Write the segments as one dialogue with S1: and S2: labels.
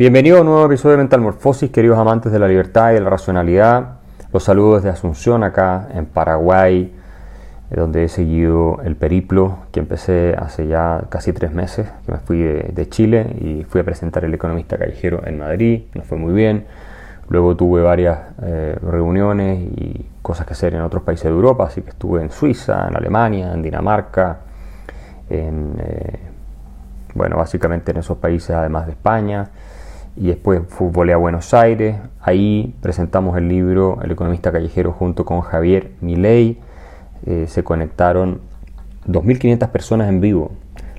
S1: Bienvenido a un nuevo episodio de Mental Morfosis, queridos amantes de la libertad y de la racionalidad. Los saludos desde Asunción, acá en Paraguay, eh, donde he seguido el periplo que empecé hace ya casi tres meses, que me fui de, Chile y fui a presentar el economista callejero en Madrid, nos fue muy bien. Luego tuve varias eh, reuniones y cosas que hacer en otros países de Europa, así que estuve en Suiza, en Alemania, en Dinamarca, eh, bueno, básicamente en esos países además de España y después volé a Buenos Aires. Ahí presentamos el libro El economista callejero junto con Javier Milei. Eh, se conectaron 2.500 personas en vivo.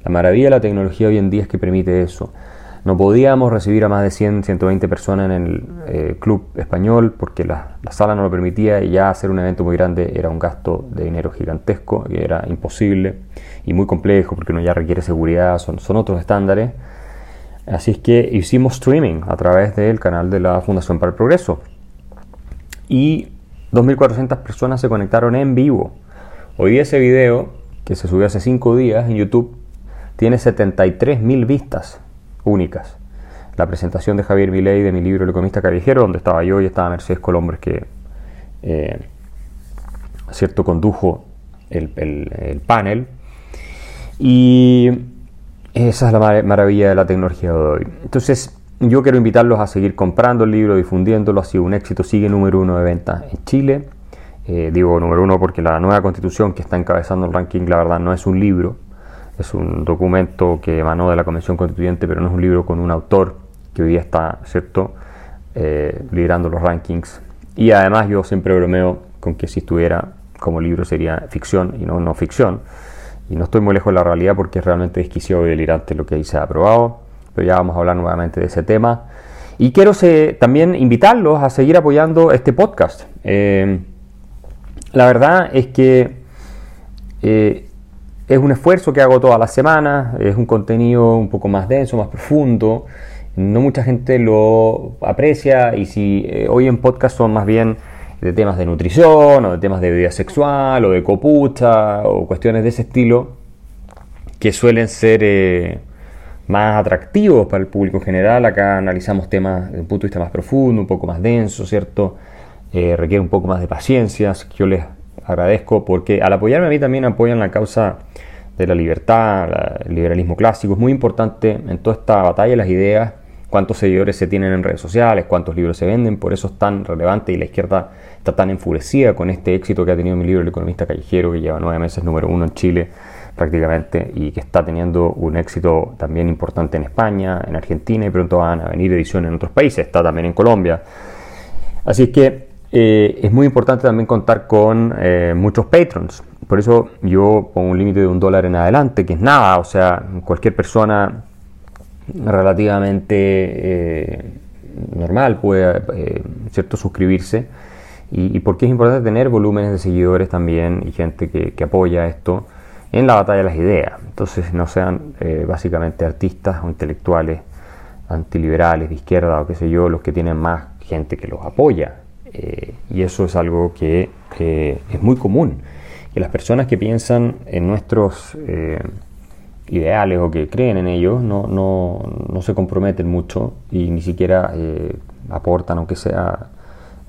S1: La maravilla de la tecnología hoy en día es que permite eso. No podíamos recibir a más de 100, 120 personas en el eh, club español porque la, sala no lo permitía y ya hacer un evento muy grande era un gasto de dinero gigantesco y era imposible y muy complejo porque uno ya requiere seguridad, son, son otros estándares. Así es que hicimos streaming a través del canal de la Fundación para el Progreso. Y 2.400 personas se conectaron en vivo. Hoy ese video, que se subió hace 5 días en YouTube, tiene 73.000 vistas únicas. La presentación de Javier Milei de mi libro El economista callejero, donde estaba yo y estaba Mercedes Colombres, que eh, cierto condujo el, el panel. Y esa es la maravilla de la tecnología de hoy. Entonces, yo quiero invitarlos a seguir comprando el libro, difundiéndolo. Ha sido un éxito, sigue número uno de ventas en Chile. Eh, digo número uno porque la nueva constitución que está encabezando el ranking, la verdad, no es un libro, es un documento que emanó de la Convención Constituyente, pero no es un libro con un autor que hoy día está, ¿cierto?, eh, liderando los rankings. Y además yo siempre bromeo con que si estuviera como libro sería ficción y no no ficción y no estoy muy lejos de la realidad porque es realmente desquiciado y delirante lo que ahí se ha aprobado, pero ya vamos a hablar nuevamente de ese tema. Y quiero también invitarlos a seguir apoyando este podcast. Eh, la verdad es que eh, es un esfuerzo que hago todas las semanas, es un contenido un poco más denso, más profundo. No mucha gente lo aprecia y si eh, hoy en podcast son más bien de temas de nutrición o de temas de vida sexual o de copucha o cuestiones de ese estilo que suelen ser eh, más atractivos para el público en general. Acá analizamos temas desde un punto de vista más profundo, un poco más denso, ¿cierto? Eh, requiere un poco más de paciencia, yo les agradezco porque al apoyarme a mí también apoyan la causa de la libertad, el liberalismo clásico. Es muy importante en toda esta batalla las ideas cuántos seguidores se tienen en redes sociales, cuántos libros se venden, por eso es tan relevante y la izquierda está tan enfurecida con este éxito que ha tenido mi libro El economista callejero, que lleva nueve meses número uno en Chile prácticamente y que está teniendo un éxito también importante en España, en Argentina y pronto van a venir ediciones en otros países, está también en Colombia. Así que eh, es muy importante también contar con eh, muchos patrons. Por eso yo pongo un límite de un dólar en adelante, que es nada, o sea, cualquier persona relativamente eh, normal, puede eh, ¿cierto? suscribirse. Y, porque es importante tener volúmenes de seguidores también y gente que, apoya esto en la batalla de las ideas. Entonces no sean eh, básicamente artistas o intelectuales antiliberales de izquierda o qué sé yo, los que tienen más gente que los apoya. y eso es algo que es muy común. Que las personas que piensan en nuestros ideales o que creen en ellos no, no, no se comprometen mucho y ni siquiera eh, aportan, aunque sea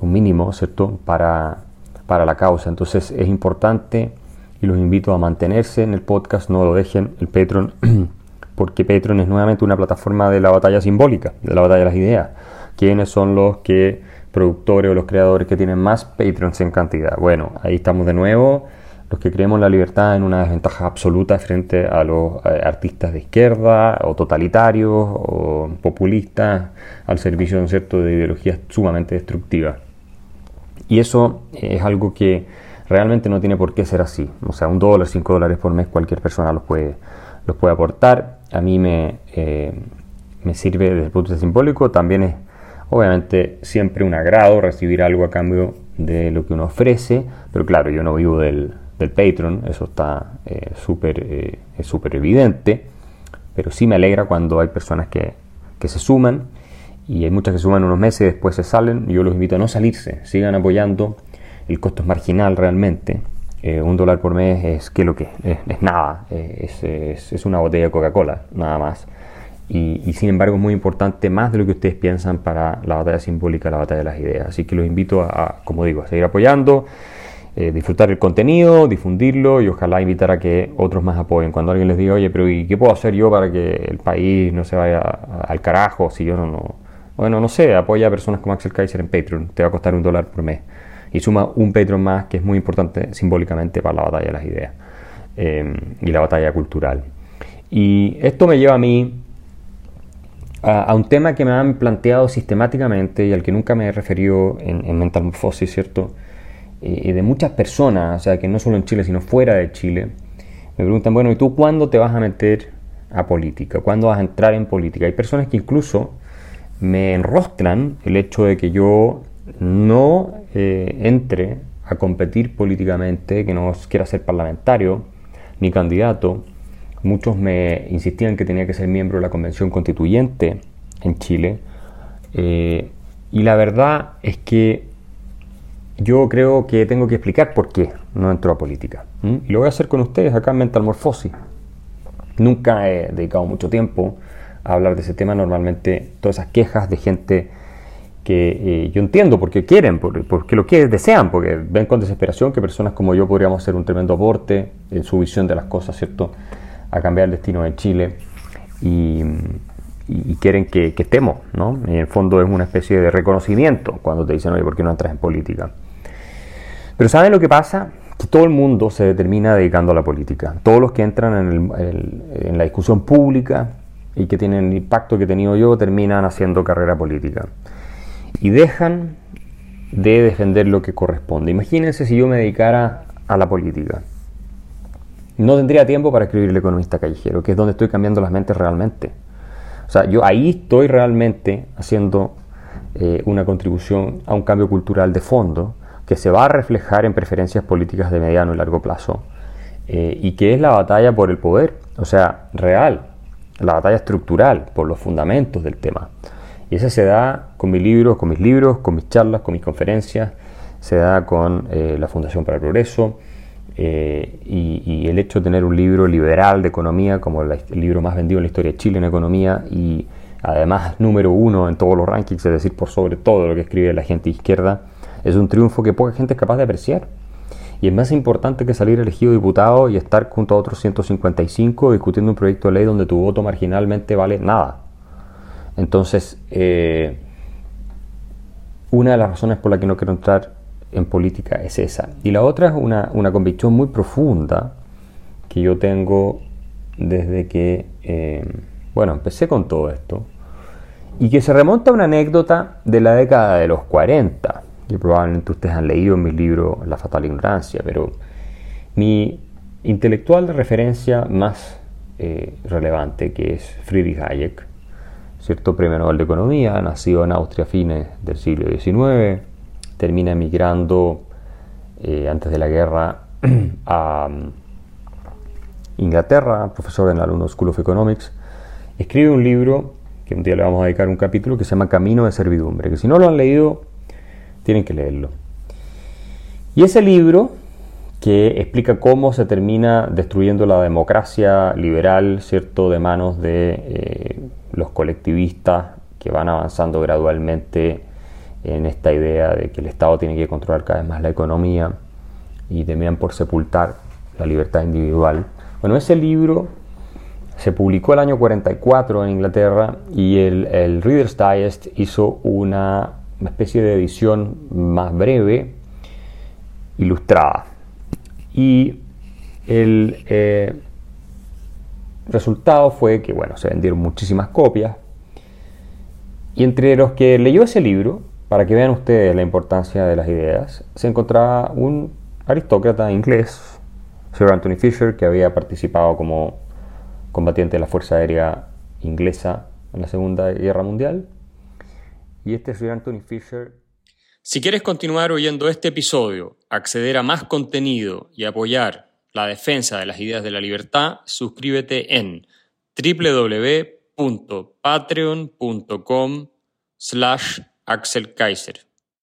S1: un mínimo, ¿cierto?, para, para la causa. Entonces es importante y los invito a mantenerse en el podcast, no lo dejen, el Patreon, porque Patreon es nuevamente una plataforma de la batalla simbólica, de la batalla de las ideas. ¿Quiénes son los que productores o los creadores que tienen más Patreons en cantidad? Bueno, ahí estamos de nuevo los que creemos la libertad en una desventaja absoluta frente a los eh, artistas de izquierda o totalitarios o populistas al servicio un cierto de ideologías sumamente destructivas. Y eso es algo que realmente no tiene por qué ser así. O sea, un dólar, cinco dólares por mes, cualquier persona los puede, los puede aportar. A mí me, eh, me sirve desde el punto de vista simbólico. También es, obviamente, siempre un agrado recibir algo a cambio de lo que uno ofrece. Pero claro, yo no vivo del, del Patreon, eso está eh, eh, súper evidente, pero sí me alegra cuando hay personas que, que, se suman y hay muchas que suman unos meses y después se salen. Yo los invito a no salirse, sigan apoyando, el costo es marginal realmente. Eh, un dólar por mes es que lo que es, nada, es, es, una botella de Coca-Cola, nada más. y, sin embargo es muy importante, más de lo que ustedes piensan para la batalla simbólica, la batalla de las ideas. Así que los invito a, como digo, a seguir apoyando, eh, disfrutar el contenido, difundirlo y ojalá invitar a que otros más apoyen. Cuando alguien les diga, oye, pero ¿y qué puedo hacer yo para que el país no se vaya al carajo si yo no, no... Bueno, no sé, apoya a personas como Axel Kaiser en Patreon, te va a costar un dólar por mes. Y suma un Patreon más que es muy importante simbólicamente para la batalla de las ideas eh, y la batalla cultural. Y esto me lleva a mí a, un tema que me han planteado sistemáticamente y al que nunca me he referido en, en ¿cierto? Y de muchas personas, o sea, que no solo en Chile, sino fuera de Chile, me preguntan, bueno, ¿y tú cuándo te vas a meter a política? ¿Cuándo vas a entrar en política? Hay personas que incluso me enrostran el hecho de que yo no eh, entre a competir políticamente, que no quiera ser parlamentario ni candidato, Muchos me insistían que tenía que ser miembro de la Convención Constituyente en Chile. Eh, y la verdad es que yo creo que tengo que explicar por qué no entro a política. Y lo voy a hacer con ustedes acá en Mental Morphosis. Nunca he dedicado mucho tiempo a hablar de ese tema. Normalmente todas esas quejas de gente que eh, yo entiendo porque quieren, porque, lo que desean, porque ven con desesperación que personas como yo podríamos hacer un tremendo aporte en su visión de las cosas, ¿cierto? a cambiar el destino de Chile y, quieren que, estemos, ¿no? en el fondo es una especie de reconocimiento cuando te dicen, oye, ¿por qué no entras en política? Pero ¿saben lo que pasa? Que todo el mundo se determina dedicando a la política. Todos los que entran en, la discusión pública y que tienen el impacto que he tenido yo terminan haciendo carrera política. Y dejan de defender lo que corresponde. Imagínense si yo me dedicara a la política no tendría tiempo para escribir El economista callejero, que es donde estoy cambiando las mentes realmente. O sea, yo ahí estoy realmente haciendo eh, una contribución a un cambio cultural de fondo que se va a reflejar en preferencias políticas de mediano y largo plazo eh, y que es la batalla por el poder, o sea, real, la batalla estructural por los fundamentos del tema. Y esa se da con mis libros, con mis libros, con mis charlas, con mis conferencias, se da con eh, la Fundación para el Progreso, eh, y, el hecho de tener un libro liberal de economía, como el libro más vendido en la historia de Chile en economía, y además número uno en todos los rankings, es decir, por sobre todo lo que escribe la gente izquierda, es un triunfo que poca gente es capaz de apreciar. Y es más importante que salir elegido diputado y estar junto a otros 155 discutiendo un proyecto de ley donde tu voto marginalmente vale nada. Entonces, eh, una de las razones por la que no quiero entrar en política es esa. Y la otra es una, convicción muy profunda que yo tengo desde que, eh, bueno, empecé con todo esto, y que se remonta a una anécdota de la década de los 40, que probablemente ustedes han leído mi libro La fatal ignorancia, pero mi intelectual de referencia más eh, relevante, que es Friedrich Hayek, cierto premio Nobel de Economía, nacido en Austria a fines del siglo XIX, termina emigrando eh, antes de la guerra a mm, Inglaterra, profesor en la London School of Economics, escribe un libro que un día le vamos a dedicar un capítulo que se llama Camino de Servidumbre, que si no lo han leído, tienen que leerlo. Y ese libro, que explica cómo se termina destruyendo la democracia liberal, ¿cierto?, de manos de eh, los colectivistas que van avanzando gradualmente en esta idea de que el Estado tiene que controlar cada vez más la economía y terminan por sepultar la libertad individual. Bueno, ese libro se publicó el año 44 en Inglaterra y el, Reader's Digest hizo una, especie de edición más breve, ilustrada. Y el eh, resultado fue que, bueno, se vendieron muchísimas copias. Y entre los que leyó ese libro, para que vean ustedes la importancia de las ideas, se encontraba un aristócrata inglés, Sir Anthony Fisher, que había participado como combatiente de la Fuerza Aérea Inglesa en la Segunda Guerra Mundial. Y este Sir Anthony Fisher...
S2: Si quieres continuar oyendo este episodio, acceder a más contenido y apoyar la defensa de las ideas de la libertad, suscríbete en www.patreon.com slash Axel Kaiser.